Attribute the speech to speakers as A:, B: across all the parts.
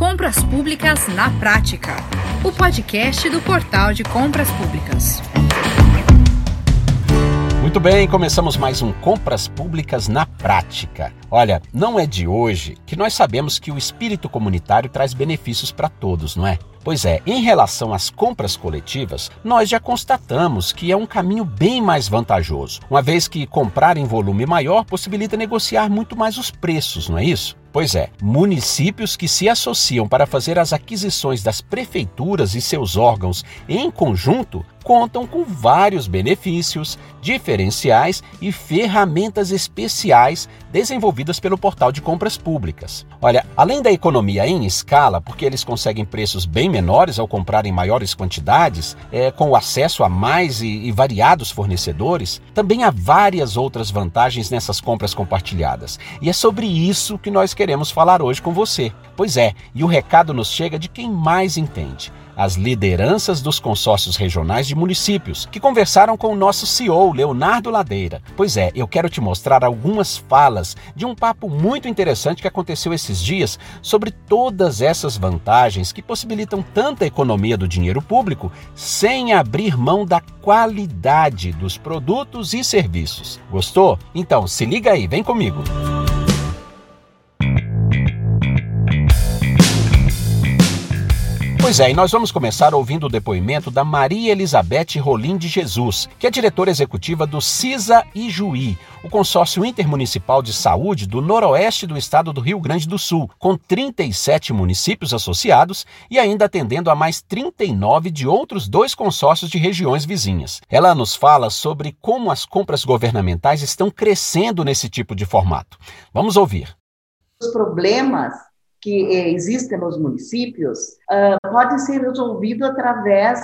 A: Compras Públicas na Prática, o podcast do Portal de Compras Públicas.
B: Muito bem, começamos mais um Compras Públicas na Prática. Olha, não é de hoje que nós sabemos que o espírito comunitário traz benefícios para todos, não é? Pois é, em relação às compras coletivas, nós já constatamos que é um caminho bem mais vantajoso, uma vez que comprar em volume maior possibilita negociar muito mais os preços, não é isso? Pois é, municípios que se associam para fazer as aquisições das prefeituras e seus órgãos em conjunto contam com vários benefícios, diferenciais e ferramentas especiais desenvolvidas pelo portal de compras públicas. Olha, além da economia em escala, porque eles conseguem preços bem menores ao comprar em maiores quantidades, é, com o acesso a mais e, e variados fornecedores, também há várias outras vantagens nessas compras compartilhadas. E é sobre isso que nós queremos falar hoje com você. Pois é, e o recado nos chega de quem mais entende as lideranças dos consórcios regionais de municípios, que conversaram com o nosso CEO, Leonardo Ladeira. Pois é, eu quero te mostrar algumas falas de um papo muito interessante que aconteceu esses dias sobre todas essas vantagens que possibilitam tanta economia do dinheiro público sem abrir mão da qualidade dos produtos e serviços. Gostou? Então se liga aí, vem comigo. Pois é, e nós vamos começar ouvindo o depoimento da Maria Elizabeth Rolim de Jesus, que é diretora executiva do CISA Ijuí, o consórcio intermunicipal de saúde do noroeste do estado do Rio Grande do Sul, com 37 municípios associados e ainda atendendo a mais 39 de outros dois consórcios de regiões vizinhas. Ela nos fala sobre como as compras governamentais estão crescendo nesse tipo de formato. Vamos ouvir.
C: Os problemas que existem nos municípios uh, pode ser resolvido através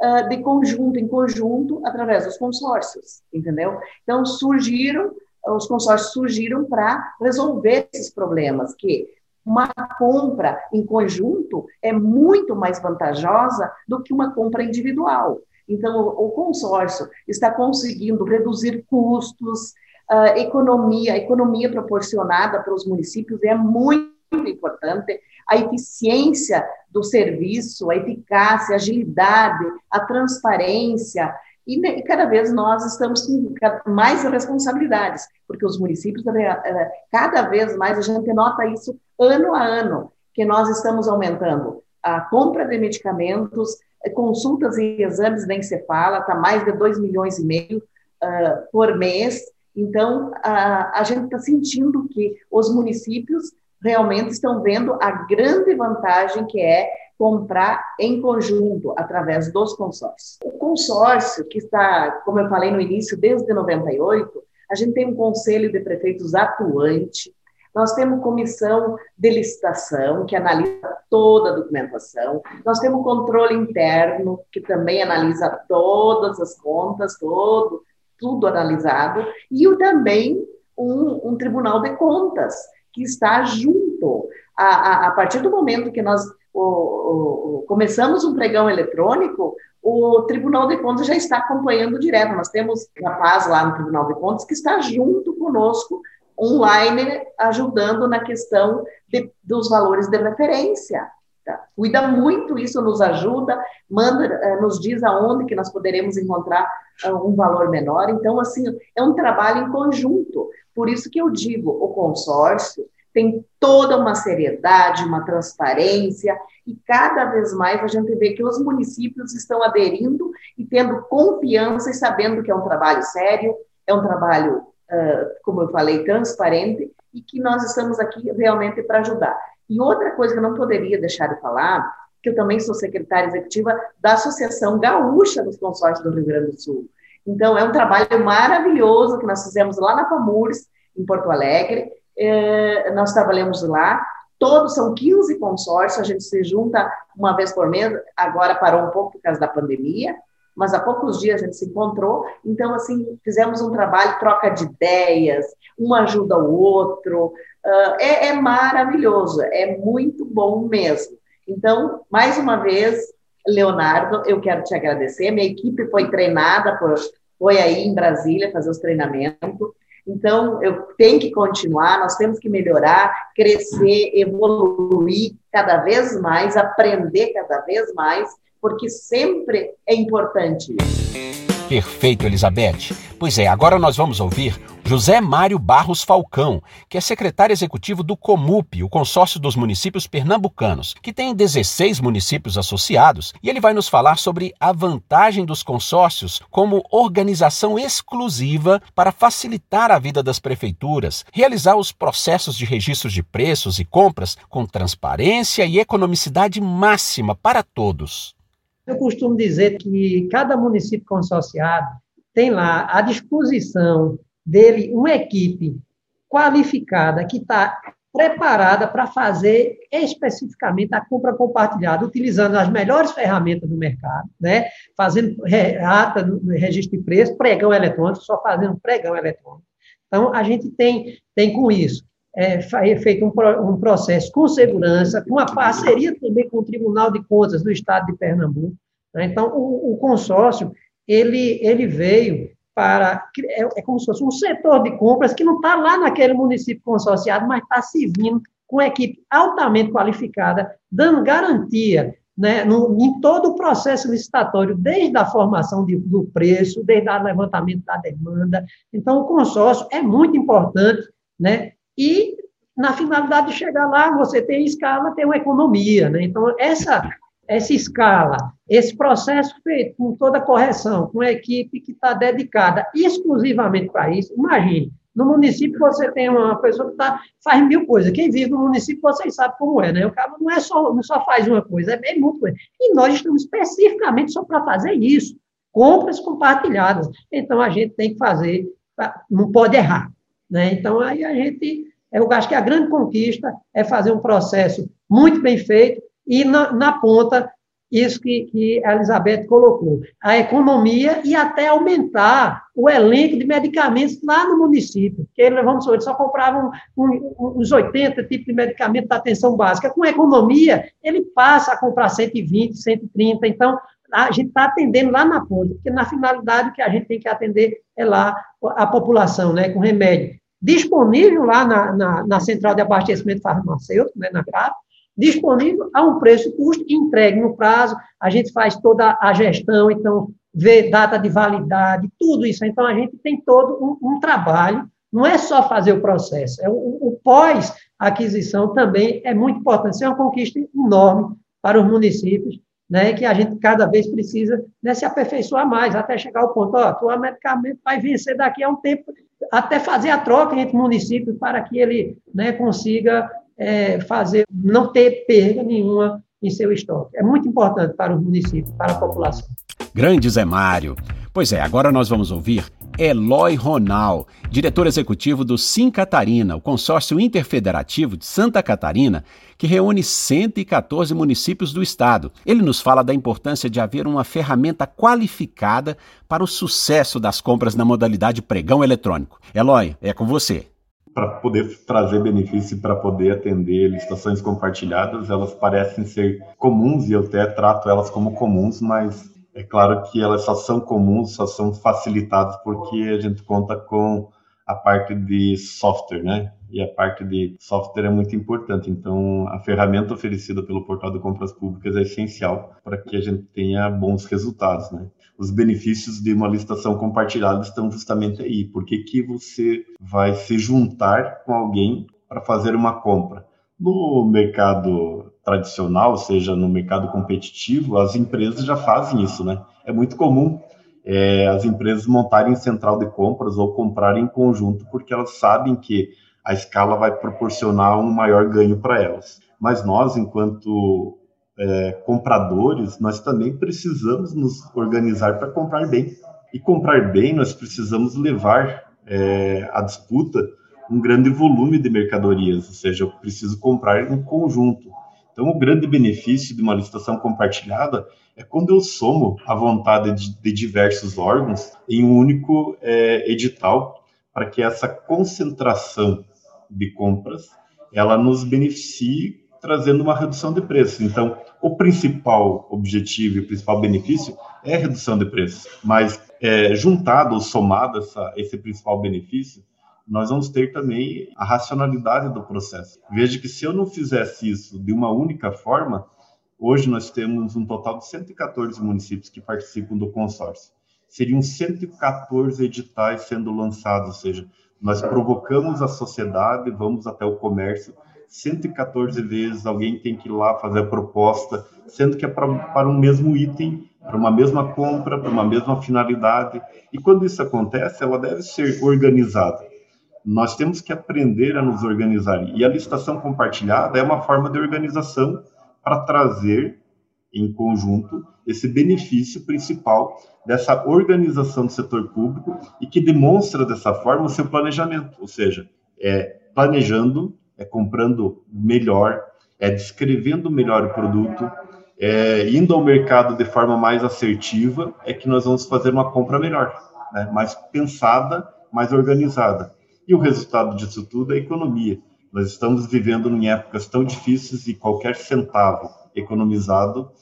C: uh, de conjunto, em conjunto, através dos consórcios, entendeu? Então, surgiram, os consórcios surgiram para resolver esses problemas, que uma compra em conjunto é muito mais vantajosa do que uma compra individual. Então, o consórcio está conseguindo reduzir custos, uh, economia, a economia proporcionada para os municípios é muito muito importante, a eficiência do serviço, a eficácia, a agilidade, a transparência, e cada vez nós estamos com mais responsabilidades, porque os municípios, eh, cada vez mais, a gente nota isso ano a ano, que nós estamos aumentando a compra de medicamentos, consultas e exames nem se fala, está mais de 2 milhões e meio uh, por mês. Então, uh, a gente está sentindo que os municípios realmente estão vendo a grande vantagem que é comprar em conjunto através dos consórcios. O consórcio, que está, como eu falei no início, desde 98, a gente tem um conselho de prefeitos atuante, nós temos comissão de licitação, que analisa toda a documentação, nós temos controle interno, que também analisa todas as contas, todo, tudo analisado, e também um, um tribunal de contas, que está junto. A, a, a partir do momento que nós o, o, começamos um pregão eletrônico, o Tribunal de Contas já está acompanhando direto. Nós temos rapaz lá no Tribunal de Contas que está junto conosco, online, ajudando na questão de, dos valores de referência. Tá? Cuida muito isso, nos ajuda, manda, eh, nos diz aonde que nós poderemos encontrar eh, um valor menor. Então, assim, é um trabalho em conjunto. Por isso que eu digo, o consórcio tem toda uma seriedade, uma transparência, e cada vez mais a gente vê que os municípios estão aderindo e tendo confiança e sabendo que é um trabalho sério, é um trabalho, como eu falei, transparente, e que nós estamos aqui realmente para ajudar. E outra coisa que eu não poderia deixar de falar, que eu também sou secretária executiva da Associação Gaúcha dos Consórcios do Rio Grande do Sul. Então, é um trabalho maravilhoso que nós fizemos lá na Pamures, em Porto Alegre. É, nós trabalhamos lá. Todos são 15 consórcios, a gente se junta uma vez por mês. Agora parou um pouco por causa da pandemia, mas há poucos dias a gente se encontrou. Então, assim, fizemos um trabalho, troca de ideias, um ajuda o outro. Uh, é, é maravilhoso, é muito bom mesmo. Então, mais uma vez, Leonardo, eu quero te agradecer. Minha equipe foi treinada, por, foi aí em Brasília fazer os treinamentos. Então, eu tenho que continuar, nós temos que melhorar, crescer, evoluir cada vez mais, aprender cada vez mais, porque sempre é importante isso.
B: Perfeito, Elizabeth. Pois é, agora nós vamos ouvir José Mário Barros Falcão, que é secretário executivo do COMUP, o consórcio dos municípios pernambucanos, que tem 16 municípios associados, e ele vai nos falar sobre a vantagem dos consórcios como organização exclusiva para facilitar a vida das prefeituras, realizar os processos de registros de preços e compras com transparência e economicidade máxima para todos.
D: Eu costumo dizer que cada município consorciado tem lá à disposição dele uma equipe qualificada que está preparada para fazer especificamente a compra compartilhada, utilizando as melhores ferramentas do mercado, né? fazendo ata no registro de preço, pregão eletrônico, só fazendo pregão eletrônico. Então, a gente tem, tem com isso é, feito um, um, processo com segurança, com uma parceria também com o Tribunal de Contas do Estado de Pernambuco. Né? Então, o, o, consórcio, ele, ele veio para, é, é, como se fosse um setor de compras que não está lá naquele município consorciado, mas está servindo com uma equipe altamente qualificada, dando garantia né, no, em todo o processo licitatório, desde a formação de, do preço, desde o levantamento da demanda. Então, o consórcio é muito importante, né, e na finalidade de chegar lá, você tem escala, tem uma economia. Né? Então, essa, essa escala, esse processo feito com toda a correção, com a equipe que está dedicada exclusivamente para isso, imagine, no município você tem uma pessoa que tá, faz mil coisas. Quem vive no município, vocês sabem como é, né? O cara não é só, não só faz uma coisa, é bem muito coisa. E nós estamos especificamente só para fazer isso. Compras compartilhadas. Então, a gente tem que fazer, não pode errar. Né? Então, aí a gente eu acho que a grande conquista é fazer um processo muito bem feito e na, na ponta isso que, que, a Elizabeth colocou, a economia e até aumentar o elenco de medicamentos lá no município, porque vamos supor, só compravam um, um, uns 80 tipos de medicamentos da atenção básica. Com a economia, ele passa a comprar 120, 130, então a gente está atendendo lá na ponta, porque na finalidade que a gente tem que atender é lá a população, né, com remédio disponível lá na, na, na central de abastecimento farmacêutico, né, na CRAP, disponível a um preço custo entregue no prazo, a gente faz toda a gestão, então, vê data de validade, tudo isso. Então, a gente tem todo um, um trabalho, não é só fazer o processo, é o, o pós-aquisição também é muito importante. Isso é uma conquista enorme para os municípios, né, que a gente cada vez precisa né, se aperfeiçoar mais, até chegar ao ponto, ó, o medicamento vai vencer daqui a um tempo, até fazer a troca entre municípios para que ele né, consiga é, fazer, não ter perda nenhuma em seu estoque. É muito importante para os municípios, para a população.
B: Grande Zé Mário. Pois é, agora nós vamos ouvir Eloy Ronal, diretor executivo do Sim Catarina, o consórcio interfederativo de Santa Catarina, que reúne 114 municípios do estado. Ele nos fala da importância de haver uma ferramenta qualificada para o sucesso das compras na modalidade pregão eletrônico. Eloy, é com você
E: para poder trazer benefício para poder atender licitações compartilhadas, elas parecem ser comuns e eu até trato elas como comuns, mas é claro que elas só são comuns, só são facilitadas porque a gente conta com a parte de software, né? E a parte de software é muito importante. Então, a ferramenta oferecida pelo portal de compras públicas é essencial para que a gente tenha bons resultados, né? Os benefícios de uma licitação compartilhada estão justamente aí. Por que, que você vai se juntar com alguém para fazer uma compra? No mercado tradicional, seja no mercado competitivo, as empresas já fazem isso, né? É muito comum é, as empresas montarem central de compras ou comprarem em conjunto, porque elas sabem que a escala vai proporcionar um maior ganho para elas. Mas nós, enquanto é, compradores, nós também precisamos nos organizar para comprar bem. E comprar bem, nós precisamos levar é, à disputa um grande volume de mercadorias, ou seja, eu preciso comprar em conjunto. Então, o grande benefício de uma licitação compartilhada é quando eu somo a vontade de, de diversos órgãos em um único é, edital, para que essa concentração de compras ela nos beneficie trazendo uma redução de preço. Então, o principal objetivo e o principal benefício é redução de preço, mas é, juntado ou somado essa, esse principal benefício, nós vamos ter também a racionalidade do processo. Veja que se eu não fizesse isso de uma única forma, hoje nós temos um total de 114 municípios que participam do consórcio. Seriam 114 editais sendo lançados, ou seja, nós provocamos a sociedade, vamos até o comércio, 114 vezes alguém tem que ir lá fazer a proposta, sendo que é para, para um mesmo item, para uma mesma compra, para uma mesma finalidade. E quando isso acontece, ela deve ser organizada. Nós temos que aprender a nos organizar. E a licitação compartilhada é uma forma de organização para trazer em conjunto esse benefício principal dessa organização do setor público e que demonstra dessa forma o seu planejamento, ou seja, é planejando, é comprando melhor, é descrevendo melhor o produto, é indo ao mercado de forma mais assertiva, é que nós vamos fazer uma compra melhor, né? mais pensada, mais organizada. E o resultado disso tudo é a economia. Nós estamos vivendo em épocas tão difíceis e qualquer centavo economizado,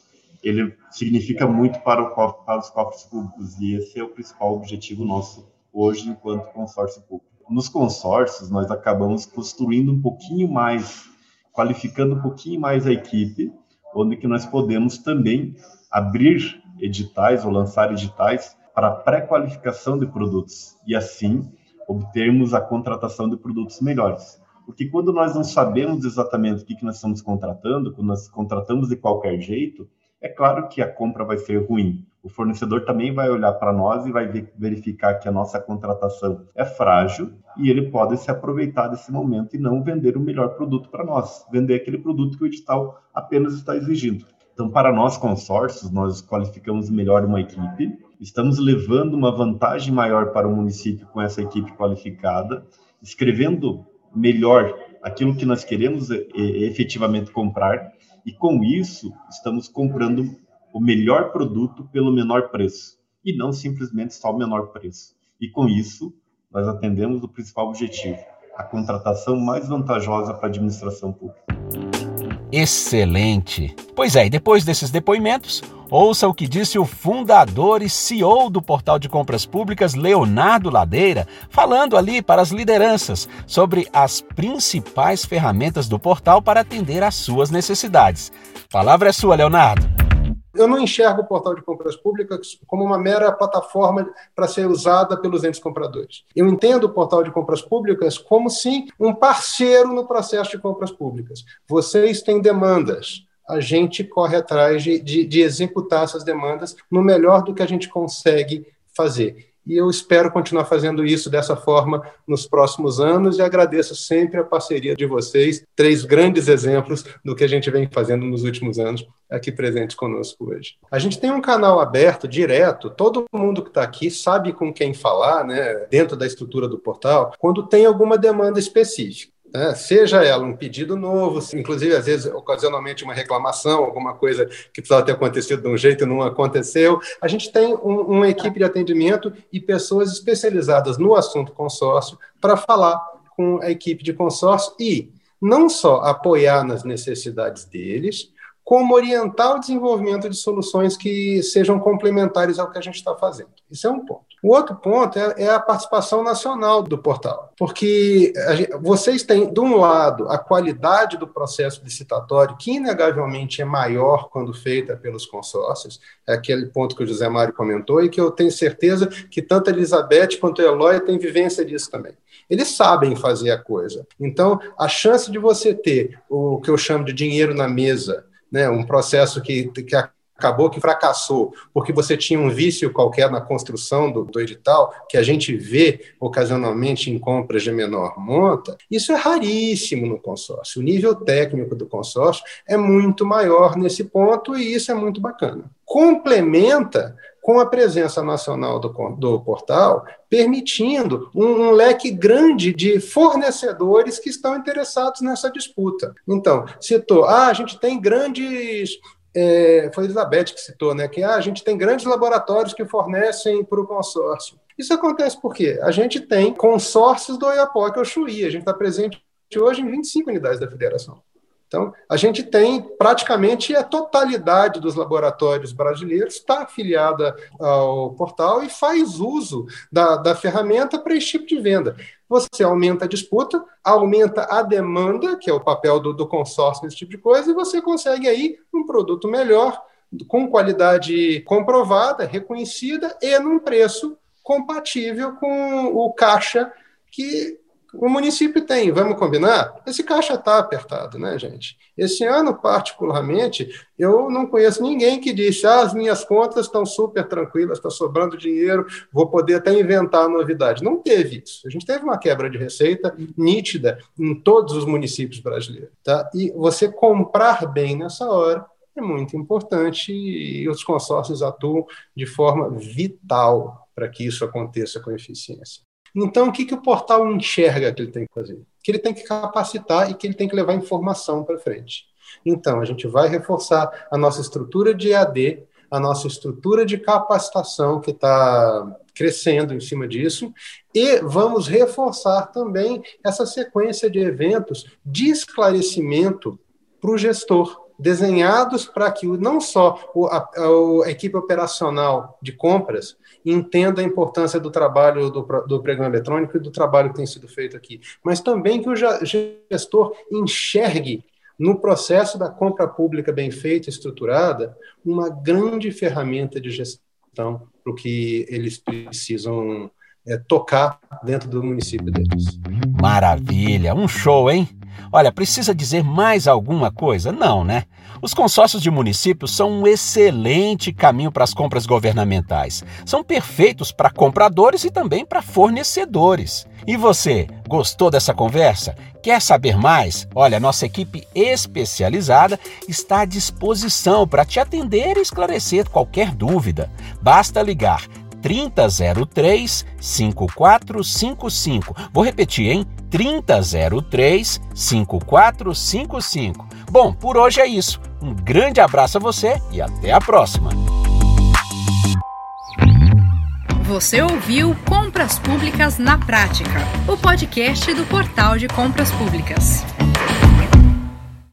E: ele significa muito para, o, para os cofres públicos e esse é o principal objetivo nosso hoje enquanto consórcio público. Nos consórcios, nós acabamos construindo um pouquinho mais, qualificando um pouquinho mais a equipe, onde que nós podemos também abrir editais ou lançar editais para pré-qualificação de produtos e assim obtermos a contratação de produtos melhores. Porque quando nós não sabemos exatamente o que, que nós estamos contratando, quando nós contratamos de qualquer jeito, é claro que a compra vai ser ruim. O fornecedor também vai olhar para nós e vai verificar que a nossa contratação é frágil e ele pode se aproveitar desse momento e não vender o melhor produto para nós, vender aquele produto que o edital apenas está exigindo. Então, para nós consórcios, nós qualificamos melhor uma equipe, estamos levando uma vantagem maior para o município com essa equipe qualificada, escrevendo melhor aquilo que nós queremos efetivamente comprar, e com isso estamos comprando o melhor produto pelo menor preço, e não simplesmente só o menor preço. E com isso, nós atendemos o principal objetivo, a contratação mais vantajosa para a administração pública.
B: Excelente! Pois é, e depois desses depoimentos, ouça o que disse o fundador e CEO do Portal de Compras Públicas, Leonardo Ladeira, falando ali para as lideranças sobre as principais ferramentas do portal para atender às suas necessidades. Palavra é sua, Leonardo
F: eu não enxergo o portal de compras públicas como uma mera plataforma para ser usada pelos entes compradores. Eu entendo o portal de compras públicas como, sim, um parceiro no processo de compras públicas. Vocês têm demandas, a gente corre atrás de, de, de executar essas demandas no melhor do que a gente consegue fazer e eu espero continuar fazendo isso dessa forma nos próximos anos e agradeço sempre a parceria de vocês, três grandes exemplos do que a gente vem fazendo nos últimos anos aqui presentes conosco hoje. A gente tem um canal aberto, direto, todo mundo que está aqui sabe com quem falar, né, dentro da estrutura do portal, quando tem alguma demanda específica. Né? Seja ela um pedido novo, inclusive às vezes ocasionalmente uma reclamação, alguma coisa que precisava ter acontecido de um jeito e não aconteceu. A gente tem um, uma equipe de atendimento e pessoas especializadas no assunto consórcio para falar com a equipe de consórcio e não só apoiar nas necessidades deles, como orientar o desenvolvimento de soluções que sejam complementares ao que a gente está fazendo. Isso é um ponto. O outro ponto é, é a participação nacional do portal, porque gente, vocês têm, de um lado, a qualidade do processo licitatório, que inegavelmente é maior quando feita pelos consórcios, é aquele ponto que o José Mário comentou, e que eu tenho certeza que tanto a Elizabeth quanto a Eloy têm vivência disso também. Eles sabem fazer a coisa. Então, a chance de você ter o que eu chamo de dinheiro na mesa, né, um processo que, que acabou que fracassou, porque você tinha um vício qualquer na construção do, do, edital, que a gente vê ocasionalmente em compras de menor monta, isso é raríssimo no consórcio. O nível técnico do consórcio é muito maior nesse ponto e isso é muito bacana. Complementa com a presença nacional do, do portal, permitindo um, um, leque grande de fornecedores que estão interessados nessa disputa. Então, citou, ah, a gente tem grandes é, foi Elizabeth que citou, né, que ah, a gente tem grandes laboratórios que fornecem para o consórcio. Isso acontece porque a gente tem consórcios do Oiapoque ao Chuí, a gente está presente hoje em 25 unidades da federação. Então, a gente tem praticamente a totalidade dos laboratórios brasileiros está afiliada ao portal e faz uso da, da ferramenta para esse tipo de venda. você aumenta a disputa, aumenta a demanda, que é o papel do, do consórcio nesse tipo de coisa, e você consegue aí um produto melhor, com qualidade comprovada, reconhecida e num preço compatível com o caixa que o município tem, vamos combinar? Esse caixa está apertado, né, gente? Esse ano, particularmente, eu não conheço ninguém que disse: ah, as minhas contas estão super tranquilas, está sobrando dinheiro, vou poder até inventar novidade. Não teve isso. A gente teve uma quebra de receita nítida em todos os municípios brasileiros. Tá? E você comprar bem nessa hora é muito importante e os consórcios atuam de forma vital para que isso aconteça com eficiência. Então, o que, que o portal enxerga que ele tem que fazer? Que ele tem que capacitar e que ele tem que levar informação para frente. Então, a gente vai reforçar a nossa estrutura de EAD, a nossa estrutura de capacitação, que está crescendo em cima disso, e vamos reforçar também essa sequência de eventos de esclarecimento para o gestor, desenhados para que não só a, a, equipe operacional de compras entenda a importância do trabalho do, do pregão eletrônico e do trabalho que tem sido feito aqui, mas também que o gestor enxergue no processo da compra pública bem feita, estruturada, uma grande ferramenta de gestão para o que eles precisam é, tocar dentro do município deles.
B: Maravilha, um show, hein? Olha, precisa dizer mais alguma coisa? Não, né? Os consórcios de municípios são um excelente caminho para as compras governamentais. São perfeitos para compradores e também para fornecedores. E você, gostou dessa conversa? Quer saber mais? Olha, nossa equipe especializada está à disposição para te atender e esclarecer qualquer dúvida. Basta ligar 3003 5455. Vou repetir, hein? 3003 5455. Bom, por hoje é isso. Um grande abraço a você e até a próxima.
A: Você ouviu Compras Públicas na Prática, o podcast do Portal de Compras Públicas.